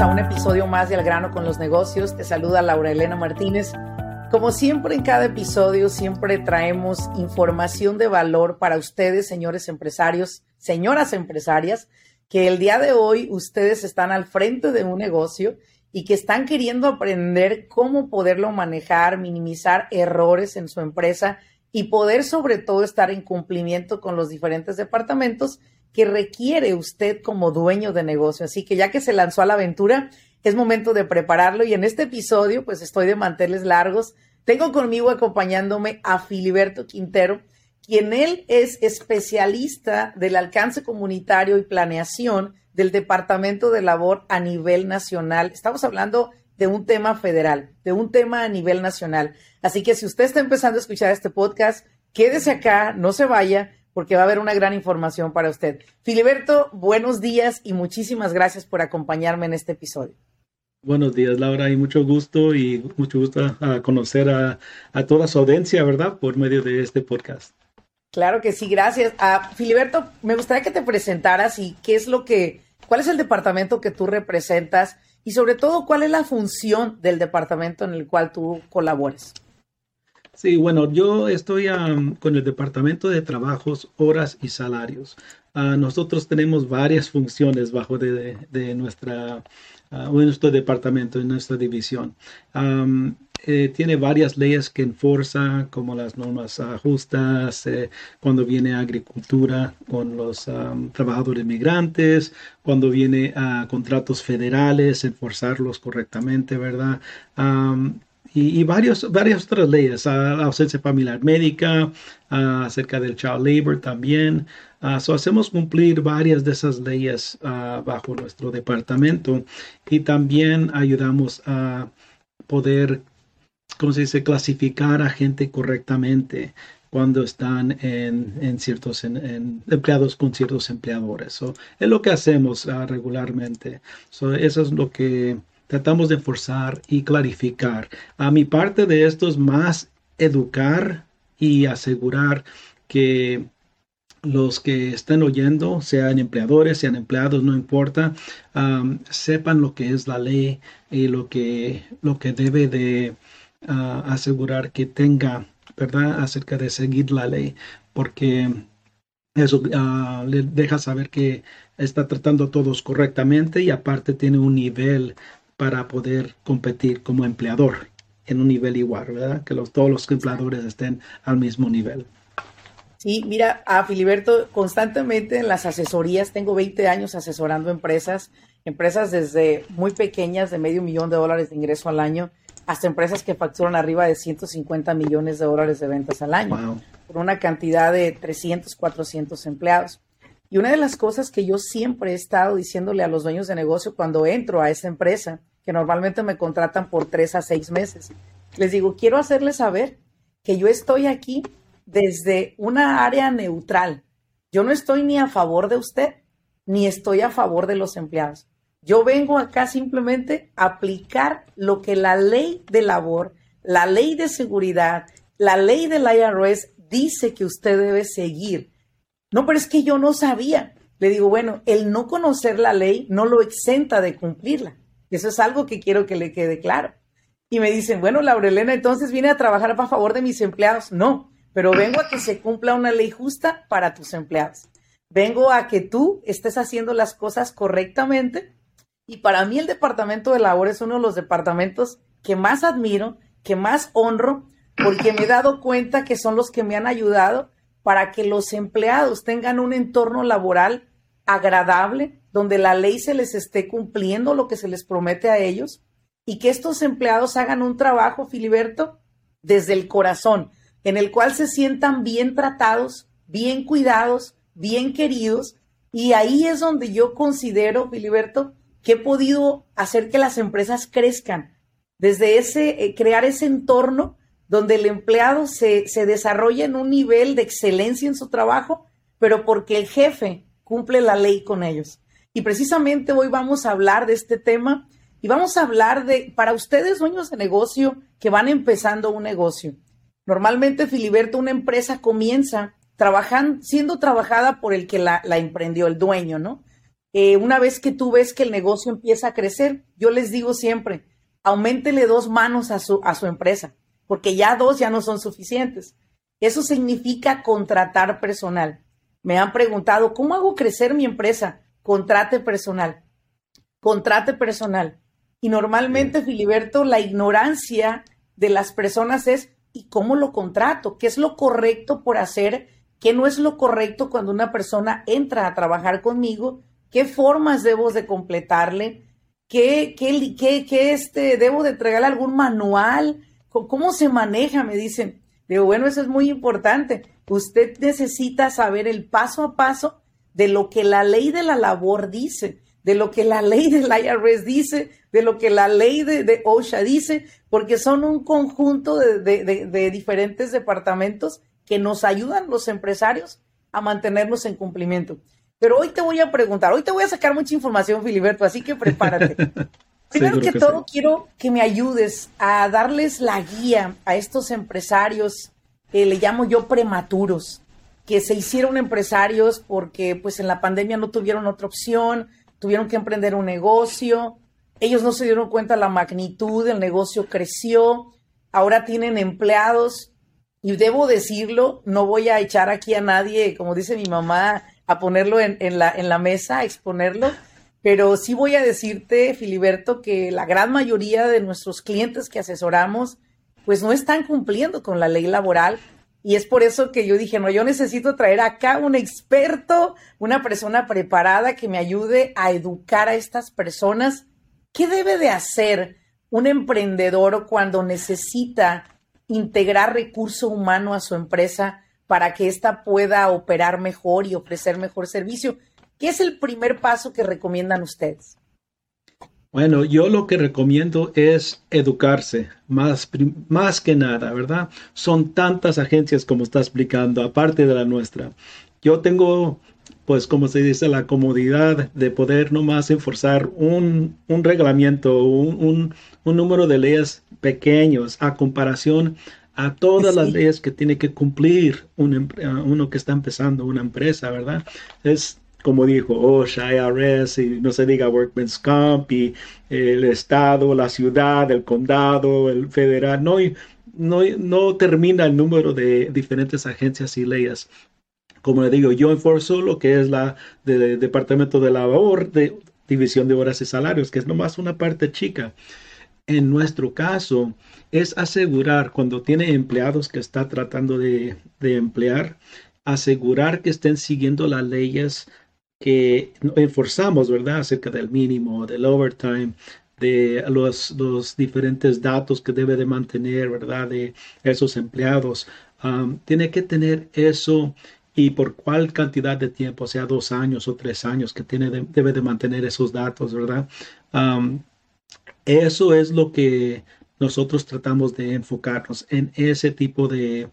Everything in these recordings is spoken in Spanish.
A un episodio más de Al grano con los negocios. Te saluda Laura Elena Martínez. Como siempre en cada episodio, siempre traemos información de valor para ustedes, señores empresarios, señoras empresarias, que el día de hoy ustedes están al frente de un negocio y que están queriendo aprender cómo poderlo manejar, minimizar errores en su empresa y poder sobre todo estar en cumplimiento con los diferentes departamentos que requiere usted como dueño de negocio. Así que ya que se lanzó a la aventura, es momento de prepararlo y en este episodio pues estoy de manteles largos. Tengo conmigo acompañándome a Filiberto Quintero, quien él es especialista del alcance comunitario y planeación del Departamento de Labor a nivel nacional. Estamos hablando de un tema federal, de un tema a nivel nacional. Así que si usted está empezando a escuchar este podcast, quédese acá, no se vaya, porque va a haber una gran información para usted. Filiberto, buenos días y muchísimas gracias por acompañarme en este episodio. Buenos días, Laura, y mucho gusto y mucho gusto a conocer a, toda su audiencia, ¿verdad? Por medio de este podcast. Claro que sí, gracias. A Filiberto, me gustaría que te presentaras y qué es lo que, cuál es el departamento que tú representas y sobre todo cuál es la función del departamento en el cual tú colabores. Sí, bueno, yo estoy con el Departamento de Trabajos, Horas y Salarios. Ah, nosotros tenemos varias funciones bajo de, de nuestra uh, nuestro departamento, en nuestra división. Eh, tiene varias leyes que enforza, como las normas justas, eh, cuando viene agricultura con los trabajadores migrantes, cuando viene a contratos federales, enforzarlos correctamente, ¿verdad? Y, varios, varias otras leyes, la ausencia familiar médica, acerca del child labor también. so hacemos cumplir varias de esas leyes bajo nuestro departamento y también ayudamos a poder, ¿cómo se dice?, clasificar a gente correctamente cuando están en, ciertos empleados con ciertos empleadores. es lo que hacemos regularmente. eso es lo que tratamos de forzar y clarificar. A mi parte de esto es más educar y asegurar que los que estén oyendo, sean empleadores, sean empleados, no importa, sepan lo que es la ley y lo que, lo que debe de ah, asegurar que tenga, ¿verdad? Acerca de seguir la ley, porque eso uh, le deja saber que está tratando a todos correctamente y aparte tiene un nivel para poder competir como empleador en un nivel igual, ¿verdad? Que los, todos los empleadores estén al mismo nivel. Sí, mira, a Filiberto, constantemente en las asesorías, tengo 20 años asesorando empresas, empresas desde muy pequeñas, de medio millón de dólares de ingreso al año, hasta empresas que facturan arriba de 150 millones de dólares de ventas al año, por una cantidad de 300, 400 empleados. Y una de las cosas que yo siempre he estado diciéndole a los dueños de negocio cuando entro a esa empresa, que normalmente me contratan por tres a seis meses, les digo, quiero hacerles saber que yo estoy aquí desde una área neutral. Yo no estoy ni a favor de usted, ni estoy a favor de los empleados. Yo vengo acá simplemente a aplicar lo que la ley de labor, la ley de seguridad, la ley del IRS dice que usted debe seguir no, pero es que yo no sabía. Le digo, bueno, el no conocer la ley no lo exenta de cumplirla. Eso es algo que quiero que le quede claro. Y me dicen, bueno, Laurelena, entonces vine a trabajar a favor de mis empleados. No, pero vengo a que se cumpla una ley justa para tus empleados. Vengo a que tú estés haciendo las cosas correctamente. Y para mí el Departamento de Labor es uno de los departamentos que más admiro, que más honro, porque me he dado cuenta que son los que me han ayudado para que los empleados tengan un entorno laboral agradable, donde la ley se les esté cumpliendo lo que se les promete a ellos y que estos empleados hagan un trabajo, Filiberto, desde el corazón, en el cual se sientan bien tratados, bien cuidados, bien queridos, y ahí es donde yo considero, Filiberto, que he podido hacer que las empresas crezcan, desde ese, eh, crear ese entorno donde el empleado se, se desarrolla en un nivel de excelencia en su trabajo, pero porque el jefe cumple la ley con ellos. Y precisamente hoy vamos a hablar de este tema y vamos a hablar de, para ustedes dueños de negocio que van empezando un negocio. Normalmente, Filiberto, una empresa comienza trabajando, siendo trabajada por el que la, emprendió, el dueño, ¿no? Eh, una vez que tú ves que el negocio empieza a crecer, yo les digo siempre, aumentele dos manos a su, a su empresa, porque ya dos ya no son suficientes. Eso significa contratar personal. Me han preguntado, ¿cómo hago crecer mi empresa? Contrate personal. Contrate personal. Y normalmente, Filiberto, la ignorancia de las personas es, ¿y cómo lo contrato? ¿Qué es lo correcto por hacer? ¿Qué no es lo correcto cuando una persona entra a trabajar conmigo? ¿Qué formas debo de completarle? ¿Qué, qué, qué, qué este, debo de entregarle algún manual? ¿Cómo se maneja? Me dicen. Digo, bueno, eso es muy importante. Usted necesita saber el paso a paso de lo que la ley de la labor dice de lo que la ley del IRS dice, de lo que la ley de, OSHA dice, porque son un conjunto de, diferentes departamentos que nos ayudan los empresarios a mantenernos en cumplimiento. Pero hoy te voy a preguntar, hoy te voy a sacar mucha información, Filiberto, así que prepárate. Primero que, todo, quiero que me ayudes a darles la guía a estos empresarios, que le llamo yo prematuros, que se hicieron empresarios porque pues en la pandemia no tuvieron otra opción, tuvieron que emprender un negocio, ellos no se dieron cuenta la magnitud, el negocio creció, ahora tienen empleados y debo decirlo, no voy a echar aquí a nadie, como dice mi mamá, a ponerlo en, la, en la mesa, a exponerlo, pero sí voy a decirte, Filiberto, que la gran mayoría de nuestros clientes que asesoramos, pues no están cumpliendo con la ley laboral y es por eso que yo dije, no, yo necesito traer acá un experto, una persona preparada que me ayude a educar a estas personas. ¿Qué debe de hacer un emprendedor cuando necesita integrar recurso humano a su empresa para que ésta pueda operar mejor y ofrecer mejor servicio? ¿Qué es el primer paso que recomiendan ustedes? Bueno, yo lo que recomiendo es educarse, más, más que nada, ¿verdad? Son tantas agencias como está explicando, aparte de la nuestra. Yo tengo, pues como se dice, la comodidad de poder nomás enforzar un, un reglamento, un, un, número de leyes pequeños a comparación a todas las leyes que tiene que cumplir un, uno que está empezando una empresa, ¿verdad? Es como dijo OSHA, IRS, y no se diga Workman's Comp, y el estado, la ciudad, el condado, el federal, no, no, no termina el número de diferentes agencias y leyes. Como le digo, yo enforzo lo que es la de, Departamento de Labor, de División de Horas y Salarios, que es nomás una parte chica. En nuestro caso, es asegurar cuando tiene empleados que está tratando de, de emplear, asegurar que estén siguiendo las leyes que enforzamos, ¿verdad? Acerca del mínimo, del overtime, de los, diferentes datos que debe de mantener, ¿verdad? De esos empleados. Tiene que tener eso y por cuál cantidad de tiempo, sea dos años o tres años, que tiene debe de mantener esos datos, ¿verdad? Eso es lo que nosotros tratamos de enfocarnos en ese tipo de,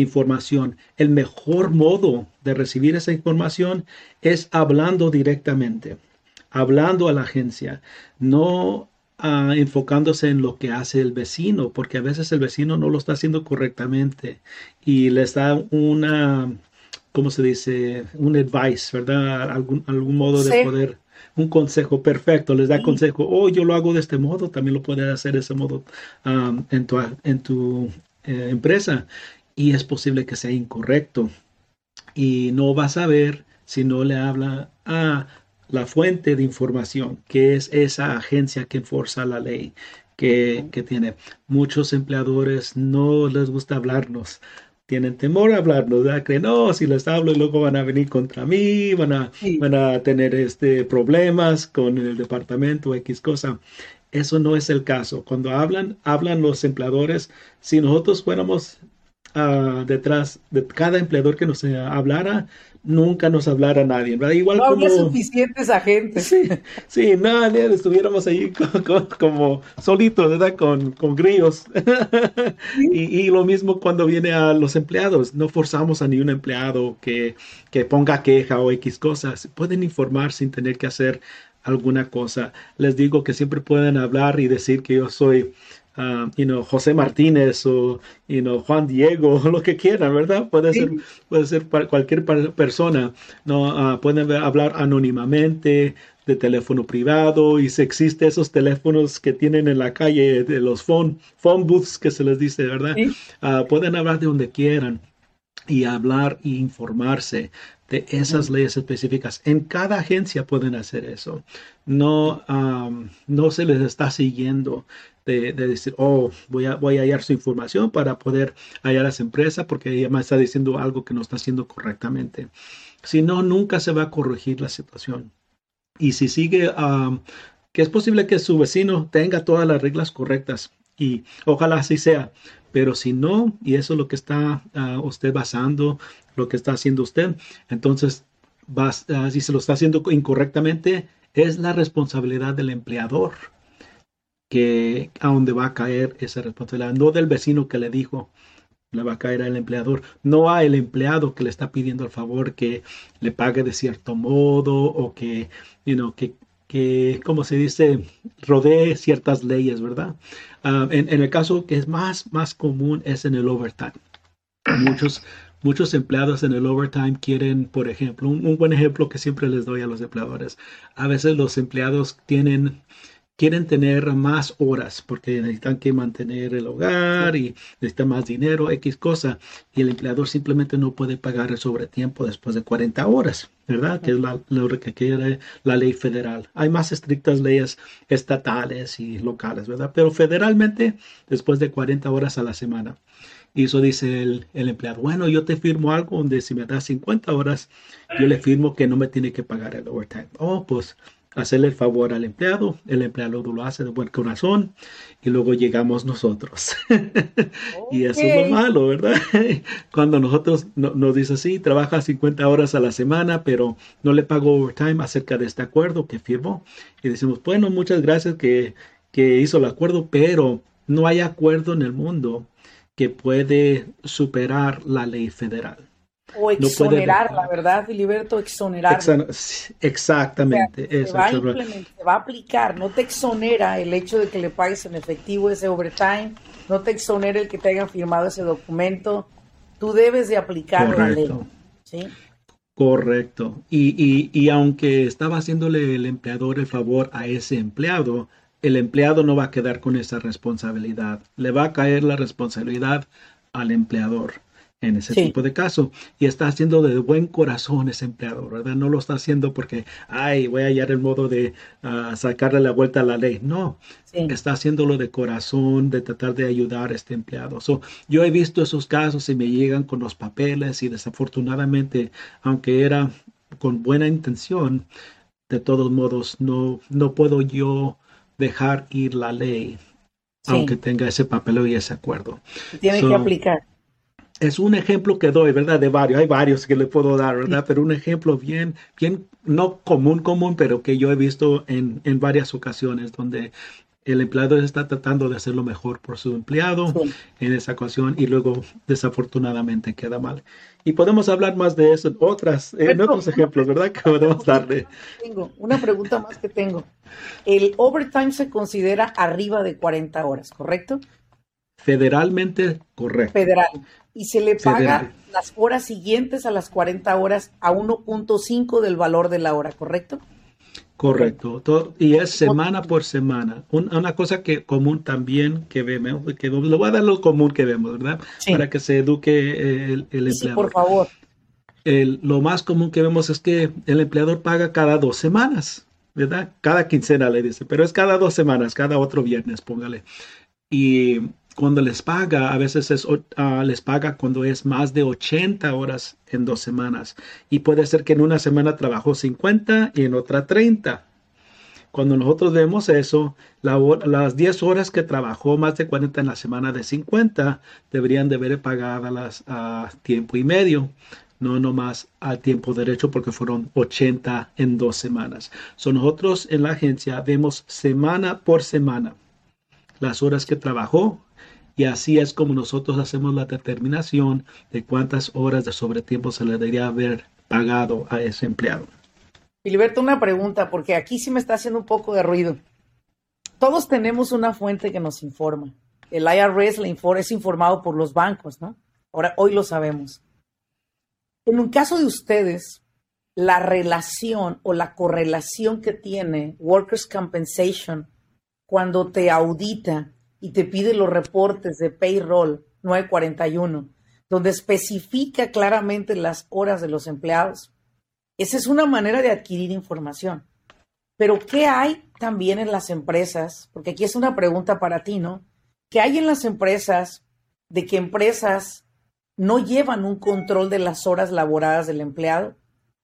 información. El mejor modo de recibir esa información es hablando directamente, hablando a la agencia, no ah, enfocándose en lo que hace el vecino, porque a veces el vecino no lo está haciendo correctamente y les da una, ¿cómo se dice? Un advice, ¿verdad? Algún, algún modo de poder un consejo perfecto, les da consejo, oh, yo lo hago de este modo, también lo puedes hacer de ese modo ah, en tu, en tu eh, empresa y es posible que sea incorrecto. Y no vas a ver si no le habla a la fuente de información, que es esa agencia que enforza la ley que, tiene. Muchos empleadores no les gusta hablarnos. Tienen temor a hablarnos, ¿verdad? Creen, no, si les hablo y luego van a venir contra mí, van a, van a tener este, problemas con el departamento X cosa. Eso no es el caso. Cuando hablan, hablan los empleadores. Si nosotros fuéramos ah, detrás de cada empleador que nos hablara, nunca nos hablara nadie, ¿verdad? Igual no había suficientes agentes. Sí, sí, nadie, estuviéramos ahí como solitos, ¿verdad? Con, con grillos. y, lo mismo cuando viene a los empleados, no forzamos a ni un empleado que, que ponga queja o X cosas, pueden informar sin tener que hacer alguna cosa. Les digo que siempre pueden hablar y decir que yo soy uh, you know, José Martínez o you know, Juan Diego, lo que quieran, ¿verdad? Puede ser, puede ser cualquier persona, ¿no? Uh, pueden hablar anónimamente de teléfono privado y si existe esos teléfonos que tienen en la calle de los phone, phone booths que se les dice, ¿verdad? Uh, pueden hablar de donde quieran y hablar e informarse de esas leyes específicas. En cada agencia pueden hacer eso. No, no se les está siguiendo de, decir, oh, voy a, voy a hallar su información para poder hallar a esa empresa porque ella me está diciendo algo que no está haciendo correctamente. Si no, nunca se va a corregir la situación. Y si sigue, que es posible que su vecino tenga todas las reglas correctas y ojalá así sea. Pero si no, y eso es lo que está ah, usted basando, lo que está haciendo usted, entonces, ah, si se lo está haciendo incorrectamente, es la responsabilidad del empleador que a dónde va a caer esa responsabilidad, no del vecino que le dijo, le va a caer al empleador, no a el empleado que le está pidiendo el favor que le pague de cierto modo o que, you know, que, que, como se dice, rodee ciertas leyes, ¿verdad? Ah, en, el caso que es más, más común es en el overtime. Muchos, muchos empleados en el overtime quieren, por ejemplo, un, un buen ejemplo que siempre les doy a los empleadores. A veces los empleados tienen quieren tener más horas porque necesitan que mantener el hogar y necesitan más dinero, X cosa, y el empleador simplemente no puede pagar el sobretiempo después de 40 horas, ¿verdad? Que es lo que quiere la ley federal. Hay más estrictas leyes estatales y locales, ¿verdad? Pero federalmente, después de 40 horas a la semana. Y eso dice el, el, empleado, bueno, yo te firmo algo donde si me das 50 horas, yo le firmo que no me tiene que pagar el overtime. Oh, pues hacerle el favor al empleado, el empleado lo hace de buen corazón y luego llegamos nosotros. y eso es lo malo, ¿verdad? Cuando nosotros nos dice así, trabaja 50 horas a la semana, pero no le pago overtime acerca de este acuerdo que firmó. Y decimos, bueno, muchas gracias que, que hizo el acuerdo, pero no hay acuerdo en el mundo que puede superar la ley federal. O exonerar, la verdad, Filiberto, exonerar. exactamente. se, va se, va a aplicar, no te exonera el hecho de que le pagues en efectivo ese overtime, no te exonera el que te hayan firmado ese documento. Tú debes de aplicar la ley. ¿sí? Correcto. Y, y, y aunque estaba haciéndole el empleador el favor a ese empleado, el empleado no va a quedar con esa responsabilidad. Le va a caer la responsabilidad al empleador en ese tipo de caso. Y está haciendo de buen corazón ese empleador, ¿verdad? No lo está haciendo porque, ay, voy a hallar el modo de ah, sacarle la vuelta a la ley. No, está haciéndolo de corazón, de tratar de ayudar a este empleado. yo he visto esos casos y me llegan con los papeles y desafortunadamente, aunque era con buena intención, de todos modos, no, no puedo yo dejar ir la ley, aunque tenga ese papel y ese acuerdo. Tiene que aplicar es un ejemplo que doy, ¿verdad? De varios, hay varios que le puedo dar, ¿verdad? Pero un ejemplo bien, bien, no común, común, pero que yo he visto en, en varias ocasiones donde el empleado está tratando de hacer lo mejor por su empleado en esa ocasión y luego desafortunadamente queda mal. Y podemos hablar más de eso en otras, en otros ejemplos, ¿verdad? Que podemos darle. Tengo una pregunta más que tengo. El overtime se considera arriba de 40 horas, ¿correcto? Federalmente, correcto. Federal y se le paga las horas siguientes a las 40 horas a 1.5 del valor de la hora, ¿correcto? Correcto, y es semana por semana. una cosa que común también que vemos, que le voy a dar lo común que vemos, ¿verdad? Para que se eduque el, el empleador. Sí, por favor. lo más común que vemos es que el empleador paga cada dos semanas, ¿verdad? Cada quincena le dice, pero es cada dos semanas, cada otro viernes, póngale. Y cuando les paga, a veces es, ah, les paga cuando es más de 80 horas en dos semanas. Y puede ser que en una semana trabajó 50 y en otra 30. Cuando nosotros vemos eso, las 10 horas que trabajó más de 40 en la semana de 50 deberían de haber pagadas a tiempo y medio no nomás a tiempo derecho porque fueron 80 en dos semanas. So, nosotros en la agencia vemos semana por semana las horas que trabajó y así es como nosotros hacemos la determinación de cuántas horas de sobretiempo se le debería haber pagado a ese empleado. Filiberto, una pregunta, porque aquí sí me está haciendo un poco de ruido. Todos tenemos una fuente que nos informa. El IRS le es informado por los bancos, ¿no? Ahora, hoy lo sabemos. En un caso de ustedes, la relación o la correlación que tiene Workers' Compensation cuando te audita y te pide los reportes de payroll 941, donde especifica claramente las horas de los empleados. Esa es una manera de adquirir información. Pero ¿qué hay también en las empresas? Porque aquí es una pregunta para ti, ¿no? ¿Qué hay en las empresas de que empresas no llevan un control de las horas laboradas del empleado?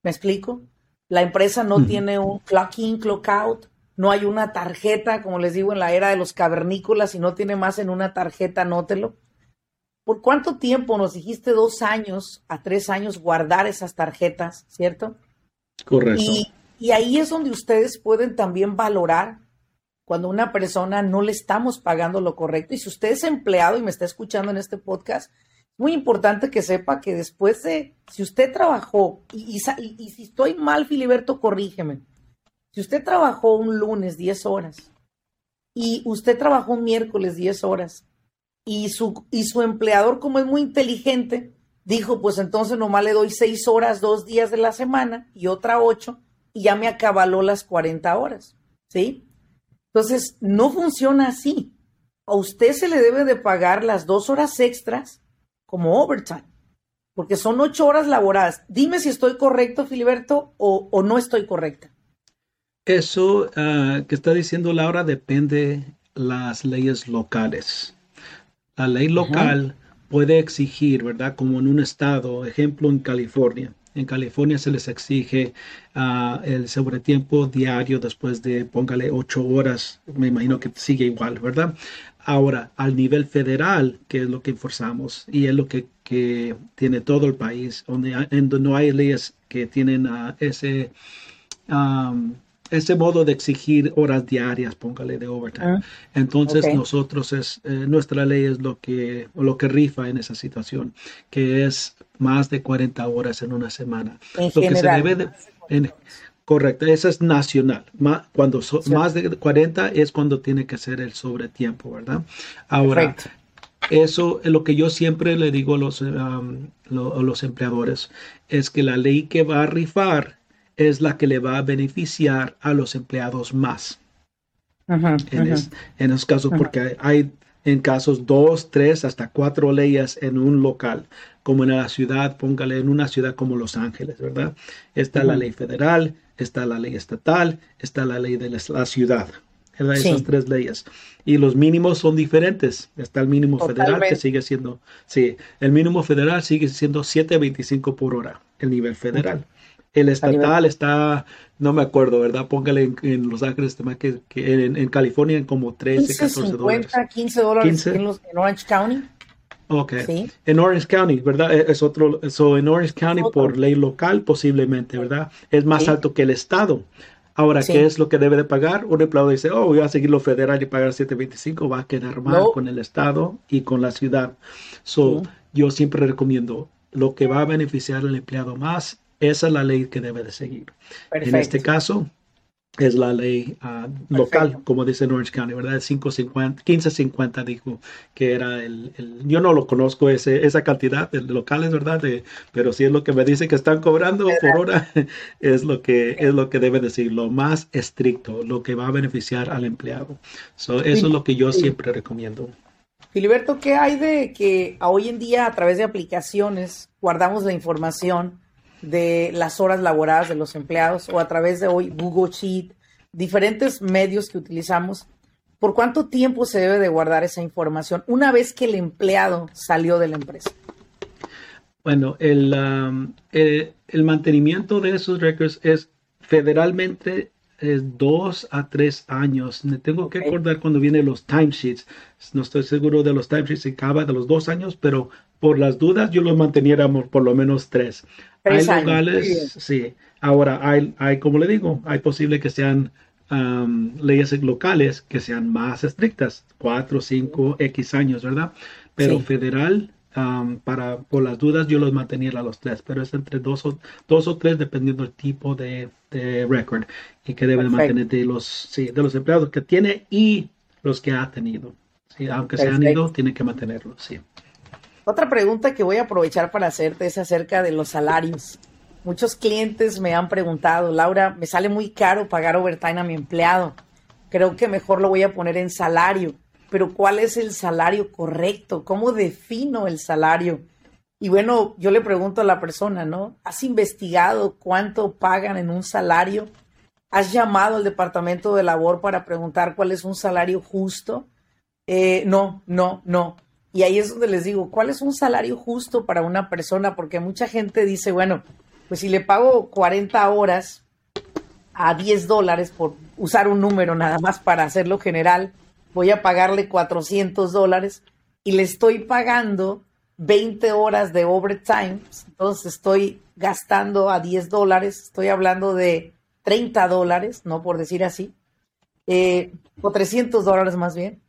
¿Me explico? La empresa no tiene un clock in, clock out, no hay una tarjeta, como les digo, en la era de los cavernícolas, y no tiene más en una tarjeta, anótelo. ¿Por cuánto tiempo nos dijiste dos años a tres años guardar esas tarjetas, cierto? Correcto. Y, y ahí es donde ustedes pueden también valorar cuando una persona no le estamos pagando lo correcto. Y si usted es empleado y me está escuchando en este podcast, es muy importante que sepa que después de, si usted trabajó, y, y, y si estoy mal, Filiberto, corrígeme si usted trabajó un lunes 10 horas y usted trabajó un miércoles 10 horas y su, y su empleador, como es muy inteligente, dijo, pues entonces nomás le doy 6 horas dos días de la semana y otra 8 y ya me acabaló las 40 horas, ¿sí? Entonces, no funciona así. A usted se le debe de pagar las dos horas extras como overtime, porque son ocho horas laboradas. Dime si estoy correcto, Filiberto, o, o no estoy correcta. Eso ah, que está diciendo Laura depende las leyes locales. La ley local puede exigir, ¿verdad? Como en un estado, ejemplo en California. En California se les exige uh, el sobretiempo diario después de, póngale, ocho horas. Me imagino que sigue igual, ¿verdad? Ahora, al nivel federal, que es lo que enforzamos y es lo que, que tiene todo el país, donde, donde, no hay leyes que tienen uh, ese um, ese modo de exigir horas diarias, póngale de overtime. Ah, Entonces nosotros es eh, nuestra ley es lo que lo que rifa en esa situación, que es más de 40 horas en una semana. En lo que se debe de, correcto, esa es nacional. cuando más de 40 es cuando tiene que ser el sobretiempo, ¿verdad? Ahora Eso es lo que yo siempre le digo a los, um, a los empleadores, es que la ley que va a rifar es la que le va a beneficiar a los empleados más. en, esos casos, porque hay, en casos dos, tres, hasta cuatro leyes en un local, como en la ciudad, póngale en una ciudad como Los Ángeles, ¿verdad? Está la ley federal, está la ley estatal, está la ley de la, ciudad. Esas tres leyes. Y los mínimos son diferentes. Está el mínimo federal que sigue siendo, sí, el mínimo federal sigue siendo 7.25 por hora, el nivel federal. El estatal está, no me acuerdo, ¿verdad? Póngale en, Los Ángeles, que, que en, California en como 13, 15, 14 50, dólares. 15 dólares En, los, en, Orange County. Ok. ¿Sí? En Orange County, ¿verdad? E, es otro, so en Orange County por ley local posiblemente, ¿verdad? Es más alto que el estado. Ahora, ¿qué es lo que debe de pagar? Un empleado dice, oh, voy a seguir lo federal y pagar 7.25, va a quedar mal con el estado y con la ciudad. So, yo siempre recomiendo lo que va a beneficiar al empleado más esa es la ley que debe de seguir. En este caso, es la ley uh, local, como dice Orange County, ¿verdad? 550, 1550 dijo que era el, yo no lo conozco ese, esa cantidad de locales, ¿verdad? De, pero si es lo que me dice que están cobrando por hora, es lo que es lo que debe decir, lo más estricto, lo que va a beneficiar al empleado. eso es lo que yo siempre recomiendo. Filiberto, ¿qué hay de que hoy en día a través de aplicaciones guardamos la información? De las horas laboradas de los empleados o a través de hoy Google Sheet, diferentes medios que utilizamos. ¿Por cuánto tiempo se debe de guardar esa información una vez que el empleado salió de la empresa? Bueno, el, um, eh, el, mantenimiento de esos records es federalmente es dos a tres años. Me tengo que acordar cuando vienen los timesheets. No estoy seguro de los timesheets si acaba de los dos años, pero por las dudas yo los manteniéramos por lo menos tres. Hay lugares, sí. Ahora hay, hay, como le digo, hay posible que sean leyes locales que sean más estrictas, cuatro, cinco, X años, ¿verdad? Pero federal para, por las dudas yo los mantenía a los tres, pero es entre dos o, dos o tres dependiendo del tipo de, de record y que deben mantener de los, sí, de los empleados que tiene y los que ha tenido. Sí, aunque se han ido, tiene que mantenerlos, sí. Otra pregunta que voy a aprovechar para hacerte es acerca de los salarios. Muchos clientes me han preguntado, Laura, me sale muy caro pagar overtime a mi empleado. Creo que mejor lo voy a poner en salario pero ¿cuál es el salario correcto? ¿Cómo defino el salario? Y bueno, yo le pregunto a la persona, ¿no? ¿Has investigado cuánto pagan en un salario? ¿Has llamado al departamento de labor para preguntar cuál es un salario justo? Eh, no, no, no. Y ahí es donde les digo, ¿cuál es un salario justo para una persona? Porque mucha gente dice, bueno, pues si le pago 40 horas a 10 dólares por usar un número nada más para hacerlo general, voy a pagarle 400 dólares y le estoy pagando 20 horas de overtime, entonces estoy gastando a 10 dólares, estoy hablando de 30 dólares, no por decir así, eh, o 300 dólares más bien.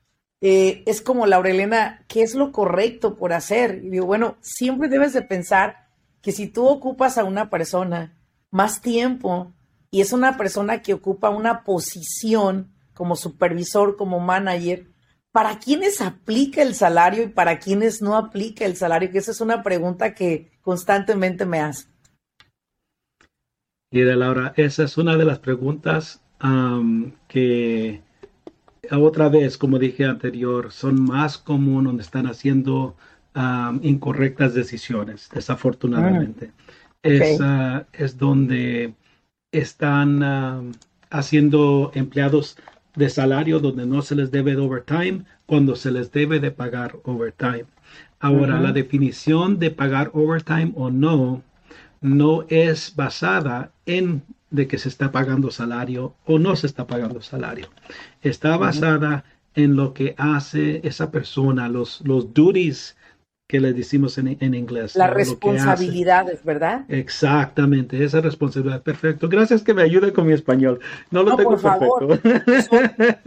Eh, es como, Laurelena, ¿qué es lo correcto por hacer? Y digo, bueno, siempre debes de pensar que si tú ocupas a una persona más tiempo y es una persona que ocupa una posición como supervisor, como manager, ¿para quiénes aplica el salario y para quiénes no aplica el salario? Que esa es una pregunta que constantemente me hace. Mira, Laura, esa es una de las preguntas que otra vez, como dije anterior, son más común donde están haciendo incorrectas decisiones, desafortunadamente. Ah, es, donde están haciendo empleados de salario donde no se les debe de overtime cuando se les debe de pagar overtime. Ahora, la definición de pagar overtime o no no es basada en de que se está pagando salario o no se está pagando salario. Está basada en lo que hace esa persona, los, los duties que le decimos en, en inglés. Las responsabilidades, ¿verdad? Exactamente, esa responsabilidad. Perfecto. Gracias que me ayude con mi español. No lo tengo perfecto.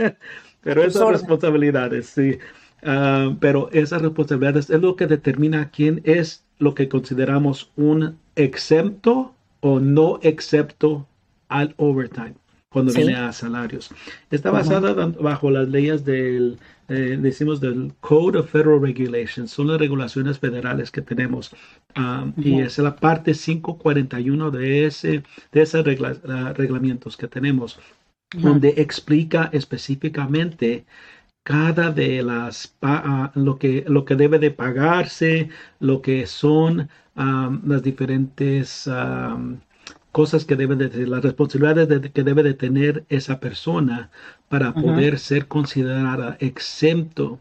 pero esas responsabilidades, sí. Ah, pero esas responsabilidades es lo que determina quién es lo que consideramos un exento o no excepto al overtime cuando viene a salarios. Está basada bajo las leyes del eh, decimos del Code of Federal Regulations, son las regulaciones federales que tenemos. Um, y es la parte 541 de, ese, de esos uh, reglamentos que tenemos, donde explica específicamente cada de las uh, lo que lo que debe de pagarse lo que son um, las diferentes um, cosas que deben de las responsabilidades que debe de tener esa persona para poder ser considerada exento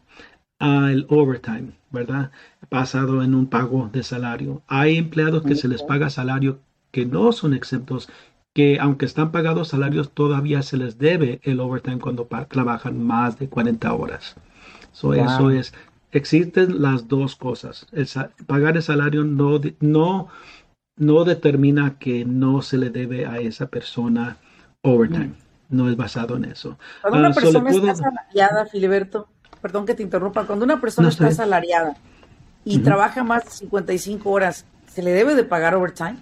al overtime, ¿verdad? Basado en un pago de salario. Hay empleados que se les paga salario que no son exentos, que aunque están pagados salarios, todavía se les debe el overtime cuando trabajan más de 40 horas. So, Eso es, existen las dos cosas. pagar el salario no, no, no determina que no se le debe a esa persona overtime no es basado en eso. Cuando una ah, persona está asalariada, Filiberto, perdón que te interrumpa, cuando una persona está asalariada y trabaja más de 55 horas, ¿se le debe de pagar overtime?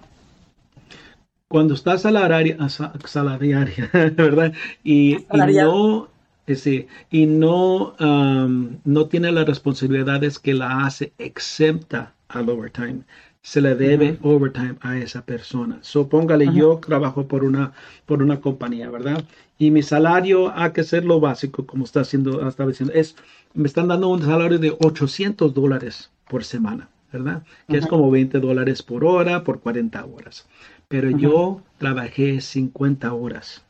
Cuando está asalariada, ¿verdad? Y, no, eh, y no, no tiene las responsabilidades que la hace exenta al overtime se le debe overtime a esa persona. Supóngale, yo trabajo por una, por una compañía, ¿verdad? Y mi salario ha que ser lo básico, como está haciendo, está diciendo, es, me están dando un salario de 800 dólares por semana, ¿verdad? Que es como 20 dólares por hora, por 40 horas. Pero yo trabajé 50 horas,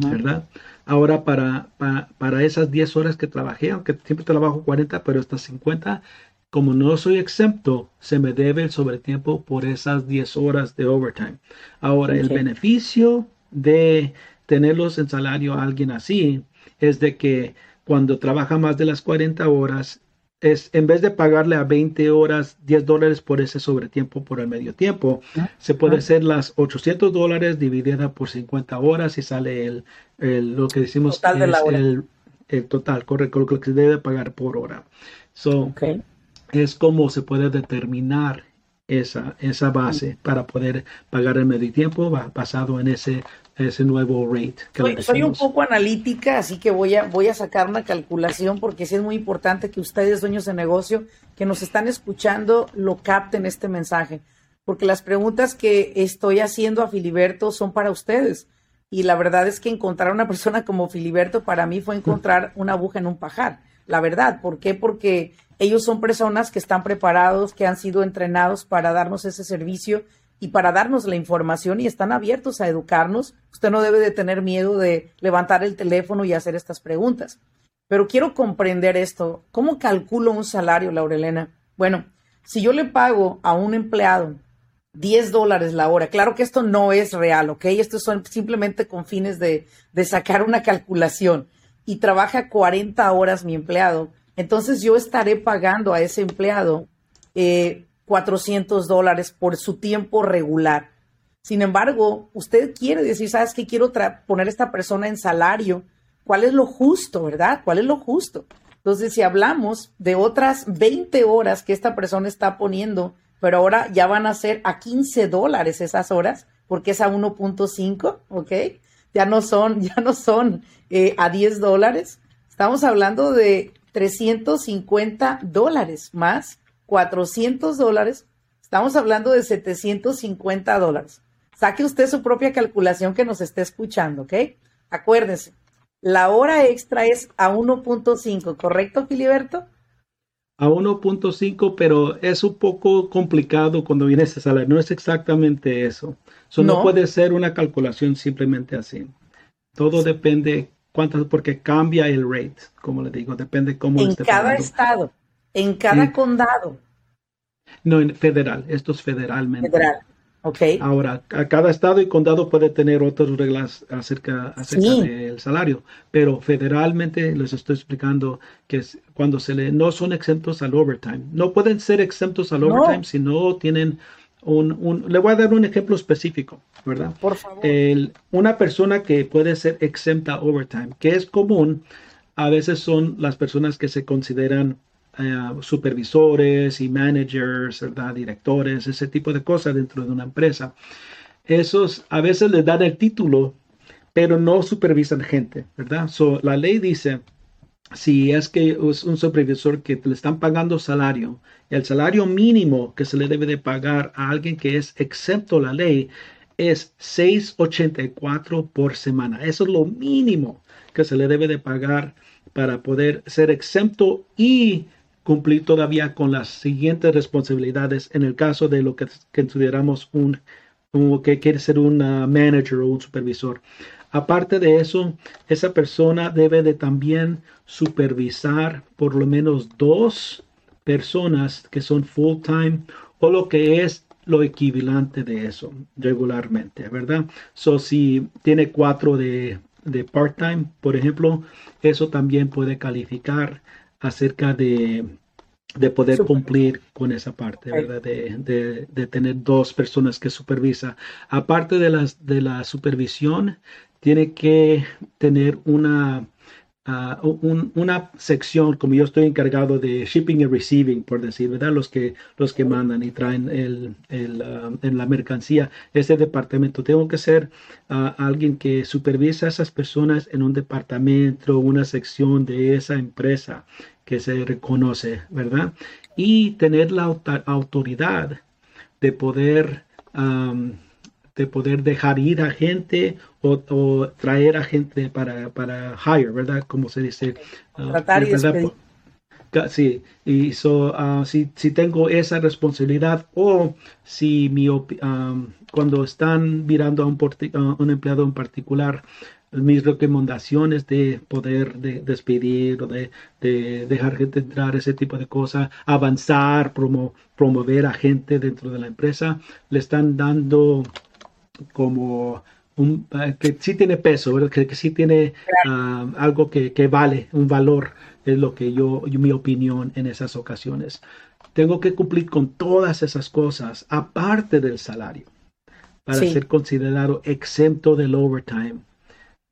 ¿verdad? Ahora para, para, para, esas 10 horas que trabajé, aunque siempre trabajo 40, pero estas 50, como no soy exento, se me debe el sobretiempo por esas 10 horas de overtime. Ahora, el beneficio de, tenerlos en salario a alguien así es de que cuando trabaja más de las 40 horas, es en vez de pagarle a 20 horas 10 dólares por ese sobretiempo por el medio tiempo, se puede hacer las 800 dólares dividida por 50 horas y sale el, lo que decimos total es el, el, total, correcto, lo que se debe pagar por hora. So, Es como se puede determinar esa, esa base para poder pagar el medio tiempo basado en ese ese nuevo rate. soy, un poco analítica, así que voy a, voy a sacar una calculación porque sí es muy importante que ustedes, dueños de negocio, que nos están escuchando, lo capten este mensaje. Porque las preguntas que estoy haciendo a Filiberto son para ustedes. Y la verdad es que encontrar una persona como Filiberto para mí fue encontrar una aguja en un pajar. La verdad, ¿por qué? Porque ellos son personas que están preparados, que han sido entrenados para darnos ese servicio y para darnos la información y están abiertos a educarnos. Usted no debe de tener miedo de levantar el teléfono y hacer estas preguntas. Pero quiero comprender esto. ¿Cómo calculo un salario, Laurelena? Bueno, si yo le pago a un empleado 10 dólares la hora, claro que esto no es real, ¿ok? Esto son simplemente con fines de, de sacar una calculación y trabaja 40 horas mi empleado, entonces yo estaré pagando a ese empleado eh, 400 dólares por su tiempo regular. Sin embargo, usted quiere decir, ¿sabes qué? Quiero poner a esta persona en salario. ¿Cuál es lo justo, verdad? ¿Cuál es lo justo? Entonces, si hablamos de otras 20 horas que esta persona está poniendo, pero ahora ya van a ser a 15 dólares esas horas, porque es a 1.5, ¿ok? Ya no son, ya no son eh, a 10 dólares. Estamos hablando de 350 dólares más 400 dólares, estamos hablando de 750 dólares. Saque usted su propia calculación que nos esté escuchando, ¿ok? Acuérdense, la hora extra es a 1.5, ¿correcto, Filiberto? A 1.5, pero es un poco complicado cuando viene ese salario. No es exactamente eso. no. no. puede ser una calculación simplemente así. Todo depende cuánto, porque cambia el rate, como le digo, depende cómo. En cada estado. En cada condado. No, en federal. Esto es federalmente. Federal. Ok. Ahora, a cada estado y condado puede tener otras reglas acerca, acerca del salario, pero federalmente les estoy explicando que es cuando se le no son exentos al overtime. No pueden ser exentos al overtime si no tienen un, un, Le voy a dar un ejemplo específico, ¿verdad? Por favor. El, una persona que puede ser exenta overtime, que es común, a veces son las personas que se consideran eh, supervisores y managers, ¿verdad? directores, ese tipo de cosas dentro de una empresa. Esos a veces les dan el título, pero no supervisan gente, ¿verdad? So, la ley dice, si es que es un supervisor que le están pagando salario, el salario mínimo que se le debe de pagar a alguien que es excepto la ley es 6.84 por semana. Eso es lo mínimo que se le debe de pagar para poder ser exento y cumplir todavía con las siguientes responsabilidades en el caso de lo que consideramos un, que quiere ser un manager o un supervisor. Aparte de eso, esa persona debe de también supervisar por lo menos dos personas que son full time o lo que es lo equivalente de eso regularmente, ¿verdad? So, si tiene cuatro de, de part-time, por ejemplo, eso también puede calificar acerca de, de poder cumplir con esa parte, ¿verdad? De, de, tener dos personas que supervisa. Aparte de, las, de la supervisión, tiene que tener una, una sección, como yo estoy encargado de shipping y receiving, por decir, ¿verdad? Los que, los que mandan y traen el, el, ah, en la mercancía, ese departamento. Tengo que ser ah, alguien que supervisa a esas personas en un departamento, una sección de esa empresa que se reconoce, ¿verdad? Y tener la autoridad de poder, de poder dejar ir a gente o, traer a gente para, para hire, ¿verdad? Como se dice. Ah, Tratar y Sí, y so, ah, si, si, tengo esa responsabilidad o si mi, cuando están mirando a un, a un empleado en particular, mis recomendaciones de poder de, despedir o de, dejar gente entrar, ese tipo de cosas, avanzar, promover a gente dentro de la empresa, le están dando como un, que sí tiene peso, que, que sí tiene algo que, que, vale, un valor, es lo que yo, mi opinión en esas ocasiones. Tengo que cumplir con todas esas cosas, aparte del salario, para ser considerado exento del overtime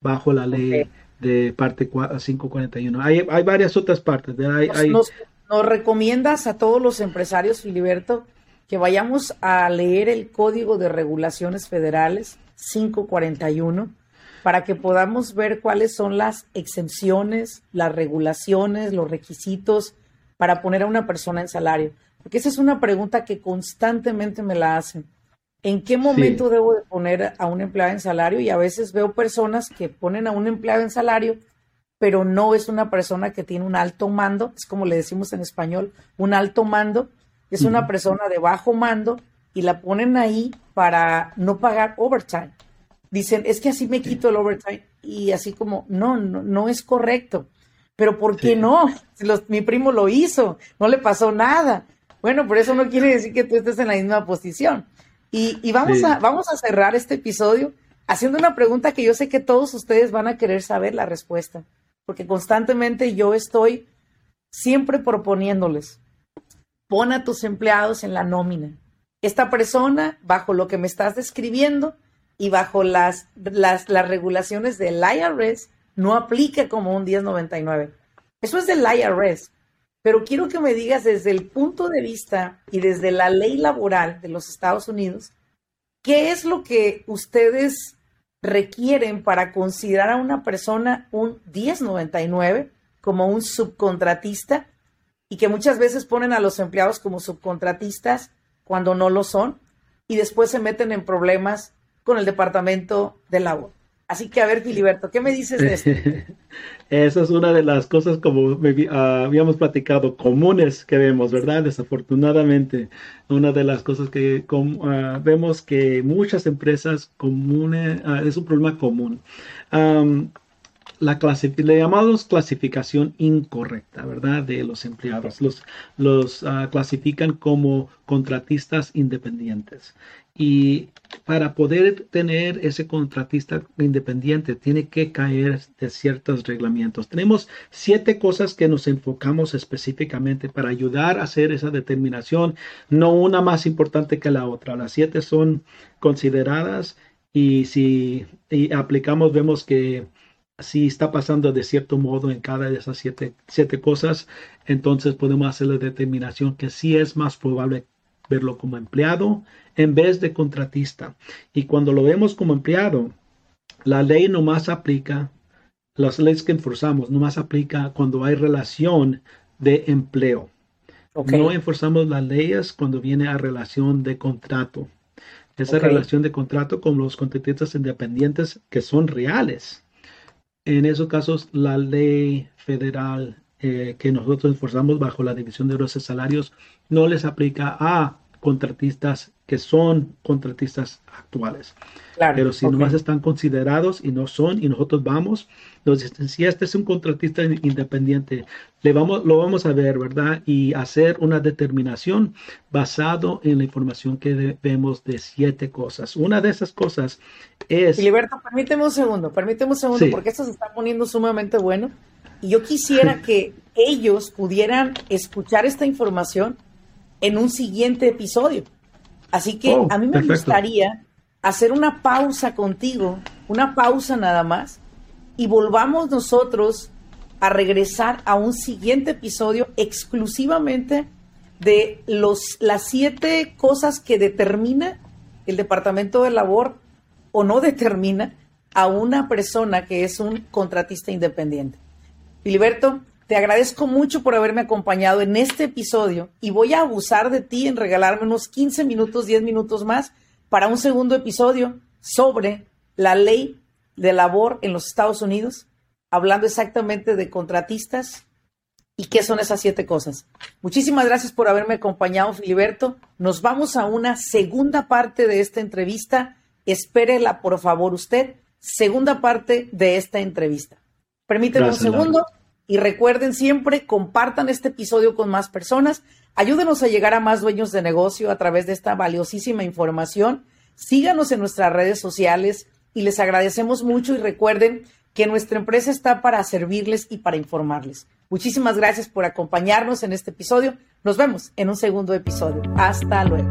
bajo la ley de parte 541. Hay, hay varias otras partes. nos, nos, recomiendas a todos los empresarios, Filiberto, que vayamos a leer el Código de Regulaciones Federales 541 para que podamos ver cuáles son las exenciones, las regulaciones, los requisitos para poner a una persona en salario. Porque esa es una pregunta que constantemente me la hacen. ¿En qué momento debo de poner a un empleado en salario? Y a veces veo personas que ponen a un empleado en salario, pero no es una persona que tiene un alto mando, es como le decimos en español, un alto mando, es una persona de bajo mando y la ponen ahí para no pagar overtime. Dicen, es que así me quito el overtime y así como, no, no, no es correcto. Pero ¿por qué no? Mi primo lo hizo, no le pasó nada. Bueno, por eso no quiere decir que tú estés en la misma posición. Y, vamos, a, vamos a cerrar este episodio haciendo una pregunta que yo sé que todos ustedes van a querer saber la respuesta, porque constantemente yo estoy siempre proponiéndoles, pon a tus empleados en la nómina. Esta persona, bajo lo que me estás describiendo y bajo las, las, las regulaciones del IRS, no aplica como un 1099. Eso es del IRS. Pero quiero que me digas desde el punto de vista y desde la ley laboral de los Estados Unidos, ¿qué es lo que ustedes requieren para considerar a una persona un 1099 como un subcontratista y que muchas veces ponen a los empleados como subcontratistas cuando no lo son y después se meten en problemas con el departamento de labor? Así que a ver, Filiberto, ¿qué me dices de esto? Esa es una de las cosas, como habíamos platicado, comunes que vemos, ¿verdad? Desafortunadamente, una de las cosas que ah, vemos que muchas empresas comunes, ah, es un problema común. La le llamamos clasificación incorrecta, ¿verdad? De los empleados. Los, los clasifican como contratistas independientes. Y para poder tener ese contratista independiente tiene que caer de ciertos reglamentos. Tenemos siete cosas que nos enfocamos específicamente para ayudar a hacer esa determinación, no una más importante que la otra. Las siete son consideradas y si aplicamos vemos que si está pasando de cierto modo en cada de esas siete, siete cosas, entonces podemos hacer la determinación que sí es más probable verlo como empleado en vez de contratista. Y cuando lo vemos como empleado, la ley no más aplica, las leyes que enforzamos no más aplica cuando hay relación de empleo. No enforzamos las leyes cuando viene a relación de contrato. Esa relación de contrato con los contratistas independientes que son reales. En esos casos, la ley federal eh, que nosotros enforzamos bajo la división de los salarios no les aplica a contratistas que son contratistas actuales. Pero si nomás están considerados y no son, y nosotros vamos, entonces si este es un contratista independiente, le vamos, lo vamos a ver, ¿verdad? Y hacer una determinación basado en la información que vemos de siete cosas. Una de esas cosas es... Filiberto, permíteme un segundo, permíteme un segundo, porque esto se está poniendo sumamente bueno. Y yo quisiera que ellos pudieran escuchar esta información en un siguiente episodio. Así que oh, a mí me gustaría hacer una pausa contigo, una pausa nada más, y volvamos nosotros a regresar a un siguiente episodio exclusivamente de los, las siete cosas que determina el Departamento de Labor o no determina a una persona que es un contratista independiente. Filiberto, te agradezco mucho por haberme acompañado en este episodio y voy a abusar de ti en regalarme unos 15 minutos, 10 minutos más para un segundo episodio sobre la ley de labor en los Estados Unidos, hablando exactamente de contratistas y qué son esas siete cosas. Muchísimas gracias por haberme acompañado, Filiberto. Nos vamos a una segunda parte de esta entrevista. Espérela, por favor, usted. Segunda parte de esta entrevista. Permíteme un segundo. Y recuerden siempre, compartan este episodio con más personas. Ayúdenos a llegar a más dueños de negocio a través de esta valiosísima información. Síganos en nuestras redes sociales, y les agradecemos mucho y recuerden que nuestra empresa está para servirles y para informarles. Muchísimas gracias por acompañarnos en este episodio. Nos vemos en un segundo episodio. Hasta luego.